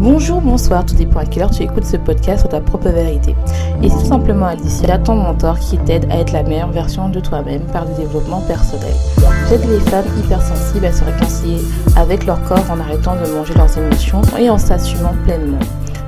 Bonjour, bonsoir, tout dépend à quelle heure tu écoutes ce podcast sur ta propre vérité. Et c'est tout simplement Alicia, ton mentor qui t'aide à être la meilleure version de toi-même par le développement personnel. J'aide les femmes hypersensibles à se réconcilier avec leur corps en arrêtant de manger leurs émotions et en s'assumant pleinement.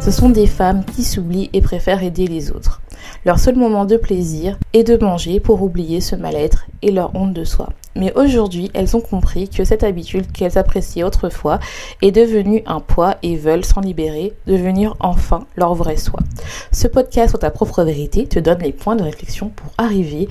Ce sont des femmes qui s'oublient et préfèrent aider les autres. Leur seul moment de plaisir est de manger pour oublier ce mal-être et leur honte de soi. Mais aujourd'hui, elles ont compris que cette habitude qu'elles appréciaient autrefois est devenue un poids et veulent s'en libérer, devenir enfin leur vrai soi. Ce podcast sur ta propre vérité te donne les points de réflexion pour arriver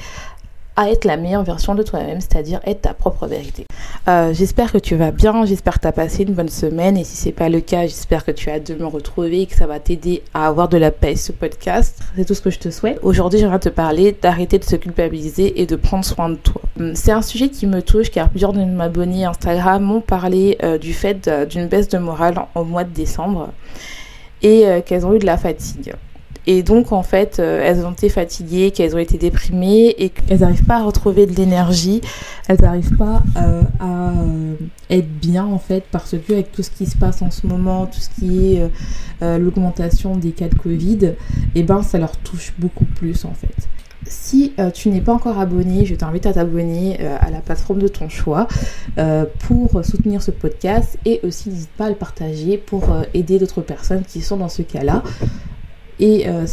à être la meilleure version de toi-même, c'est-à-dire être ta propre vérité. Euh, j'espère que tu vas bien, j'espère que tu as passé une bonne semaine et si c'est pas le cas, j'espère que tu as de me retrouver et que ça va t'aider à avoir de la paix ce podcast. C'est tout ce que je te souhaite. Aujourd'hui, j'aimerais te parler d'arrêter de se culpabiliser et de prendre soin de toi. Hum, c'est un sujet qui me touche car plusieurs de mes abonnés Instagram m'ont parlé euh, du fait d'une baisse de morale au mois de décembre et euh, qu'elles ont eu de la fatigue. Et donc, en fait, euh, elles ont été fatiguées, qu'elles ont été déprimées et qu'elles n'arrivent pas à retrouver de l'énergie. Elles n'arrivent pas euh, à euh, être bien, en fait, parce que avec tout ce qui se passe en ce moment, tout ce qui est l'augmentation des cas de Covid, eh ben, ça leur touche beaucoup plus, en fait. Si tu n'es pas encore abonné, je t'invite à t'abonner à la plateforme de ton choix pour soutenir ce podcast et aussi n'hésite pas à le partager pour aider d'autres personnes qui sont dans ce cas-là. Et, euh,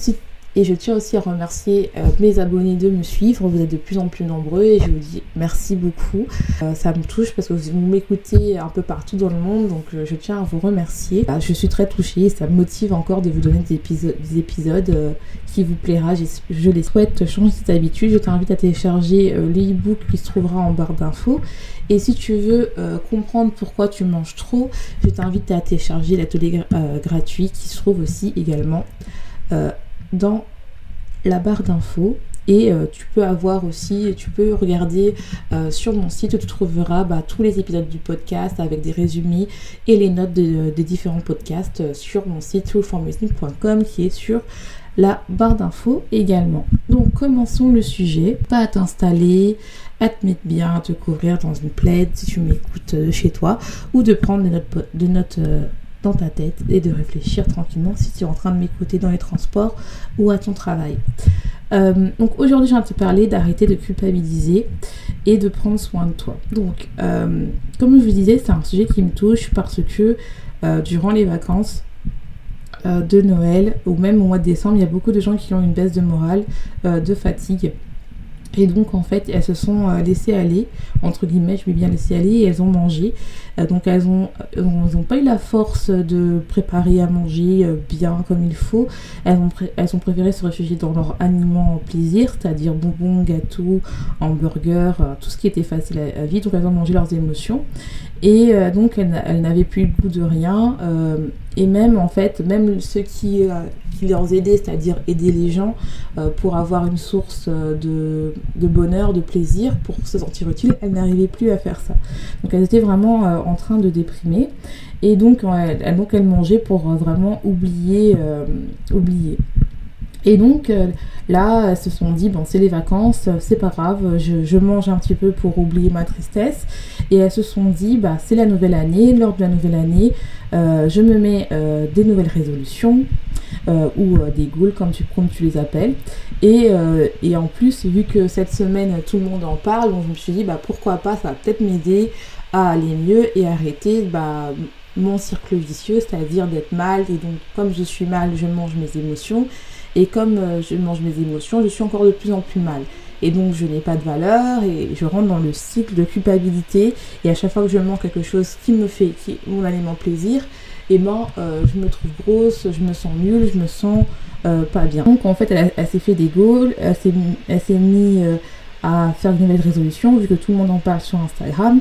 et je tiens aussi à remercier euh, mes abonnés de me suivre. Vous êtes de plus en plus nombreux et je vous dis merci beaucoup. Euh, ça me touche parce que vous m'écoutez un peu partout dans le monde, donc je tiens à vous remercier. je suis très touchée et ça me motive encore de vous donner des épisodes, des épisodes qui vous plaira. Je les souhaite changer cette habitude. Je t'invite à télécharger l'e-book qui se trouvera en barre d'infos. Et si tu veux comprendre pourquoi tu manges trop, je t'invite à télécharger l'atelier gratuit qui se trouve aussi également dans la barre d'infos. Et euh, tu peux avoir aussi, tu peux regarder euh, sur mon site tu trouveras bah, tous les épisodes du podcast avec des résumés et les notes des différents podcasts sur mon site toolformusing.com qui est sur la barre d'infos également. Donc commençons le sujet. Pas à t'installer, à te mettre bien, à te couvrir dans une plaide si tu m'écoutes chez toi ou de prendre des notes, de notes ta tête et de réfléchir tranquillement si tu es en train de m'écouter dans les transports ou à ton travail. Euh, donc aujourd'hui, je viens te parler d'arrêter de culpabiliser et de prendre soin de toi. Donc, euh, comme je vous disais, c'est un sujet qui me touche parce que euh, durant les vacances, de Noël ou même au mois de décembre, il y a beaucoup de gens qui ont une baisse de morale, de fatigue et donc en fait elles se sont euh, laissées aller, entre guillemets je vais bien laisser aller, et elles ont mangé. Euh, donc elles n'ont elles ont pas eu la force de préparer à manger euh, bien comme il faut. Elles ont, ont préféré se réfugier dans leur aliment plaisir, c'est-à-dire bonbons, gâteaux, hamburgers, tout ce qui était facile à, vivre. Donc elles ont mangé leurs émotions. Et donc elles, n'avaient plus le goût de rien. et même en fait, même ceux qui, qui leur aidaient, c'est-à-dire aider les gens pour avoir une source de bonheur, de plaisir pour se sentir utile, elle n'arrivait plus à faire ça. Donc elle était vraiment euh, en train de déprimer et donc elle, donc elle mangeait pour euh, vraiment oublier, euh, oublier. Et donc là, elles se sont dit, bon, c'est les vacances, c'est pas grave, je, mange un petit peu pour oublier ma tristesse. Et elles se sont dit, bah, c'est la nouvelle année, lors de la nouvelle année, je me mets des nouvelles résolutions, euh, ou euh, des ghouls comme tu, les appelles. Et, euh, et, en plus, vu que cette semaine tout le monde en parle, je me suis dit bah, pourquoi pas, ça va peut-être m'aider à aller mieux et arrêter bah, mon cercle vicieux, c'est-à-dire d'être mal. Et donc, comme je suis mal, je mange mes émotions. Et comme je mange mes émotions, je suis encore de plus en plus mal. Et donc, je n'ai pas de valeur et je rentre dans le cycle de culpabilité. Et à chaque fois que je mange quelque chose qui me fait qui, mon aliment plaisir, et ben euh, je me trouve grosse, je me sens nulle, je me sens euh, pas bien. Donc en fait elle, s'est fait des goals, elle s'est mise euh, à faire de nouvelles résolutions vu que tout le monde en parle sur Instagram.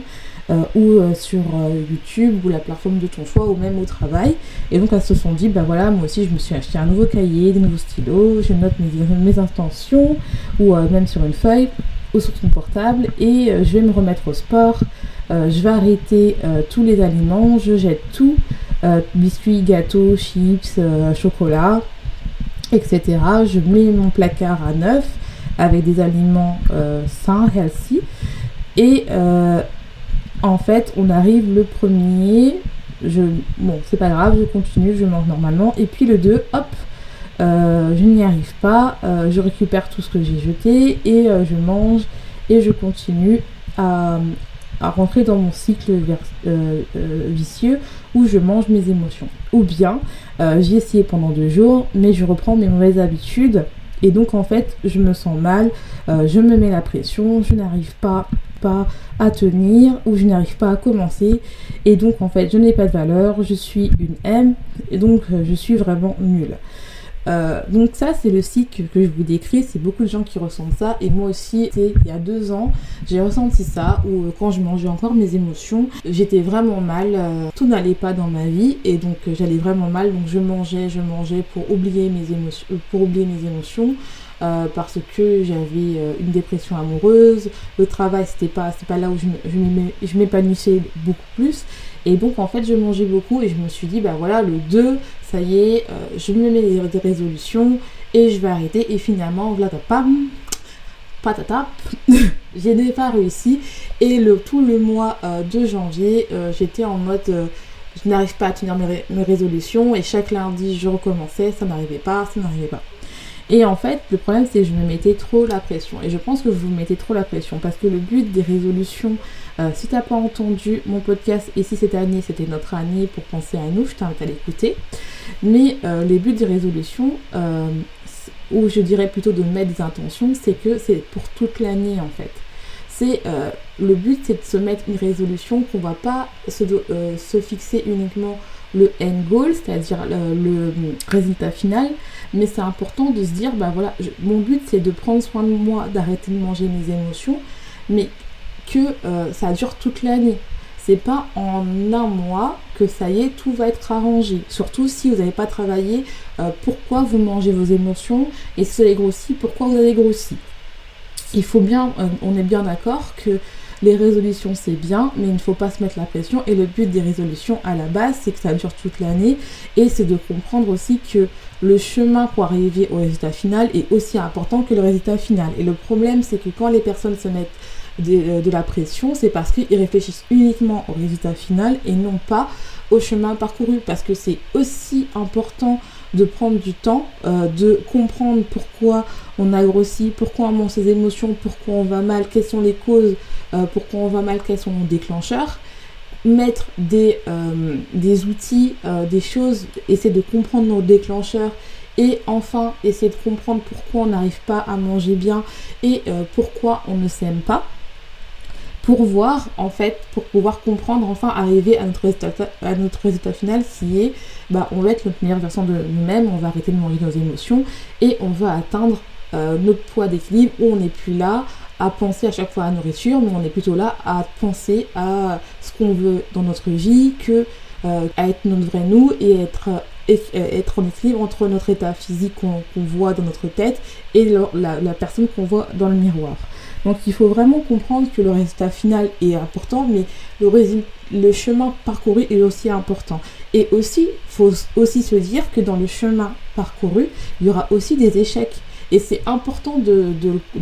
Ou sur YouTube ou la plateforme de ton choix ou même au travail. Et donc elles se sont dit, bah voilà, moi aussi je me suis acheté un nouveau cahier, des nouveaux stylos, je note mes, mes intentions ou même sur une feuille ou sur ton portable et je vais me remettre au sport. je vais arrêter tous les aliments, je jette tout euh, biscuits, gâteaux, chips, euh, chocolat, etc. Je mets mon placard à neuf avec des aliments euh, sains, healthy. Et en fait, on arrive le premier je, bon, c'est pas grave, je continue, je mange normalement. Et puis le 2, hop, euh, je n'y arrive pas, euh, je récupère tout ce que j'ai jeté et je mange et je continue à, à rentrer dans mon cycle vicieux où je mange mes émotions. Ou bien, j'ai essayé pendant deux jours, mais je reprends mes mauvaises habitudes et donc en fait, je me sens mal, je me mets la pression, je n'arrive pas pas à tenir ou je n'arrive pas à commencer. Et donc en fait je n'ai pas de valeur, je suis une M et donc euh, je suis vraiment nulle. Euh, donc ça c'est le cycle que je vous décris, c'est beaucoup de gens qui ressentent ça. Et moi aussi il y a deux ans j'ai ressenti ça où euh, quand je mangeais encore mes émotions j'étais vraiment mal, tout n'allait pas dans ma vie. Et donc j'allais vraiment mal. Donc je mangeais, je mangeais pour oublier mes émotions, pour oublier mes émotions. Euh, parce que j'avais euh, une dépression amoureuse, le travail c'était pas, pas là où je, m'épanouissais beaucoup plus. Et donc en fait je mangeais beaucoup et je me suis dit bah voilà le 2, ça y est, euh, je me mets des, résolutions et je vais arrêter. Et finalement, voilà, pam, patata, je n'ai pas réussi. Et le, tout le mois de janvier, j'étais en mode je n'arrive pas à tenir mes, mes, résolutions et chaque lundi je recommençais, ça n'arrivait pas, ça n'arrivait pas. Et en fait, le problème, c'est que je me mettais trop la pression. Et je pense que vous mettez trop la pression parce que le but des résolutions, euh, si t'as pas entendu mon podcast, et si cette année c'était notre année pour penser à nous, je t'invite à l'écouter. Mais euh, les buts des résolutions, euh, ou je dirais plutôt de mettre des intentions, c'est que c'est pour toute l'année en fait. C'est le but, c'est de se mettre une résolution qu'on va pas se, se fixer uniquement le end goal, c'est-à-dire le, résultat final, mais c'est important de se dire, bah voilà, mon but c'est de prendre soin de moi, d'arrêter de manger mes émotions, mais que euh, ça dure toute l'année. C'est pas en un mois que ça y est, tout va être arrangé. Surtout si vous n'avez pas travaillé euh, pourquoi vous mangez vos émotions et si vous avez grossi, pourquoi vous avez grossi. Il faut bien, euh, on est bien d'accord que les résolutions, c'est bien, mais il ne faut pas se mettre la pression. Et le but des résolutions, à la base, c'est que ça dure toute l'année. Et c'est de comprendre aussi que le chemin pour arriver au résultat final est aussi important que le résultat final. Et le problème, c'est que quand les personnes se mettent de, euh, la pression, c'est parce qu'ils réfléchissent uniquement au résultat final et non pas au chemin parcouru. Parce que c'est aussi important de prendre du temps, euh, de comprendre pourquoi on a grossi, pourquoi on monte ses émotions, pourquoi on va mal, quelles sont les causes, euh, pourquoi on va mal, quels sont nos déclencheurs. Mettre des, euh, des outils, des choses, essayer de comprendre nos déclencheurs et enfin essayer de comprendre pourquoi on n'arrive pas à manger bien et pourquoi on ne s'aime pas pour voir en fait, pour pouvoir comprendre, enfin arriver à notre résultat, à notre résultat final qui est, bah, on va être notre meilleure version de nous-mêmes, on va arrêter de manger nos émotions et on va atteindre euh, notre poids d'équilibre où on n'est plus là à penser à chaque fois à nourriture, mais on est plutôt là à penser à ce qu'on veut dans notre vie, que euh, à être notre vrai nous et être être en équilibre entre notre état physique qu'on voit dans notre tête et la personne qu'on voit dans le miroir. Donc il faut vraiment comprendre que le résultat final est important, mais le, chemin parcouru est aussi important. Et aussi, il faut aussi se dire que dans le chemin parcouru, il y aura aussi des échecs. Et c'est important de,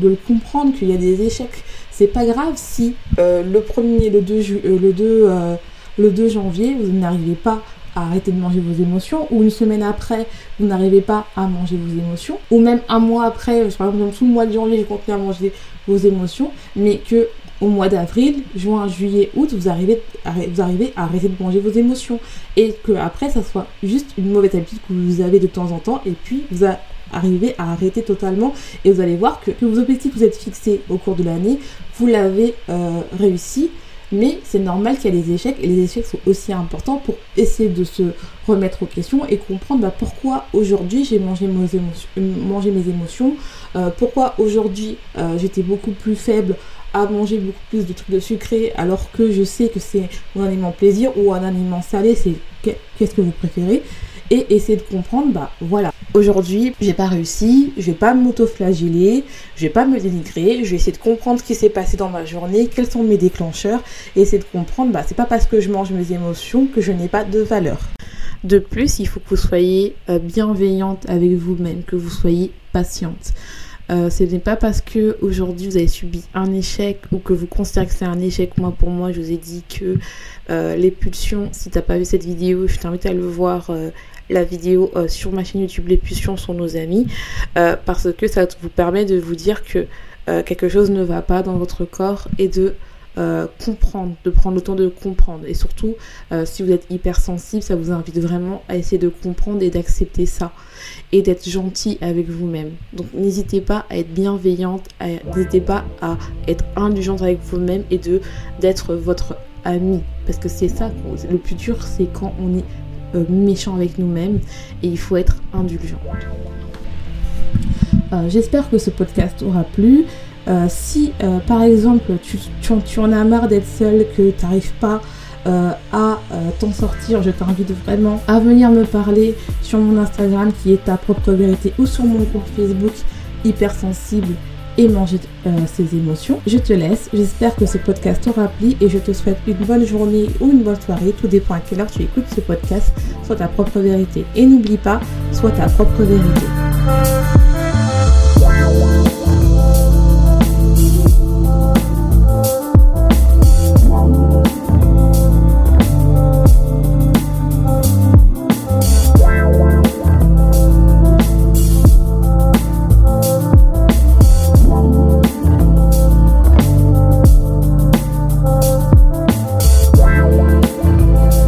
le comprendre qu'il y a des échecs. C'est pas grave si euh, le 1er, le 2, euh, le, 2, euh, le 2 janvier, vous n'arrivez pas arrêter de manger vos émotions, ou une semaine après, vous n'arrivez pas à manger vos émotions, ou même un mois après, par exemple, tout le mois de janvier, j'ai continué à manger vos émotions, mais que au mois d'avril, juin, juillet, août, vous arrivez, vous arrivez à arrêter de manger vos émotions. Et que après, ça soit juste une mauvaise habitude que vous avez de temps en temps, et puis vous arrivez à arrêter totalement, et vous allez voir que, vos objectifs que vous êtes fixés au cours de l'année, vous l'avez euh, réussi, mais c'est normal qu'il y ait des échecs et les échecs sont aussi importants pour essayer de se remettre aux questions et comprendre bah, pourquoi aujourd'hui j'ai mangé, mes émotions, euh, mes émotions euh, pourquoi aujourd'hui euh, j'étais beaucoup plus faible à manger beaucoup plus de trucs de sucré alors que je sais que c'est mon aliment plaisir ou un aliment salé, c'est qu'est-ce que vous préférez et essayer de comprendre, bah voilà, aujourd'hui j'ai pas réussi, je vais pas m'auto-flageller, je vais pas me dénigrer, je vais essayer de comprendre ce qui s'est passé dans ma journée, quels sont mes déclencheurs, et essayer de comprendre, bah c'est pas parce que je mange mes émotions que je n'ai pas de valeur. De plus, il faut que vous soyez euh, bienveillante avec vous-même, que vous soyez patiente. Euh, ce n'est pas parce que aujourd'hui vous avez subi un échec ou que vous considérez que c'est un échec. Moi, pour moi, je vous ai dit que euh, les pulsions, si t'as pas vu cette vidéo, je t'invite à le voir. La vidéo sur ma chaîne YouTube Les Pulsions sont nos amis parce que ça vous permet de vous dire que quelque chose ne va pas dans votre corps et de euh, comprendre, de prendre le temps de comprendre. Et surtout, euh, si vous êtes hypersensible, ça vous invite vraiment à essayer de comprendre et d'accepter ça. Et d'être gentil avec vous-même. Donc n'hésitez pas à être bienveillante, n'hésitez pas à être indulgente avec vous-même et d'être votre ami. Parce que c'est ça, le plus dur, c'est quand on est euh, méchant avec nous-mêmes et il faut être indulgent. J'espère que ce podcast aura plu. Euh, si euh, par exemple tu, en as marre d'être seul, que tu n'arrives pas euh, à t'en sortir, je t'invite vraiment à venir me parler sur mon Instagram qui est ta propre vérité ou sur mon compte Facebook hypersensible et manger ses émotions. Je te laisse, j'espère que ce podcast t'aura plu et je te souhaite une bonne journée ou une bonne soirée, tout dépend à quelle heure tu écoutes ce podcast, soit ta propre vérité. Et n'oublie pas, sois ta propre vérité.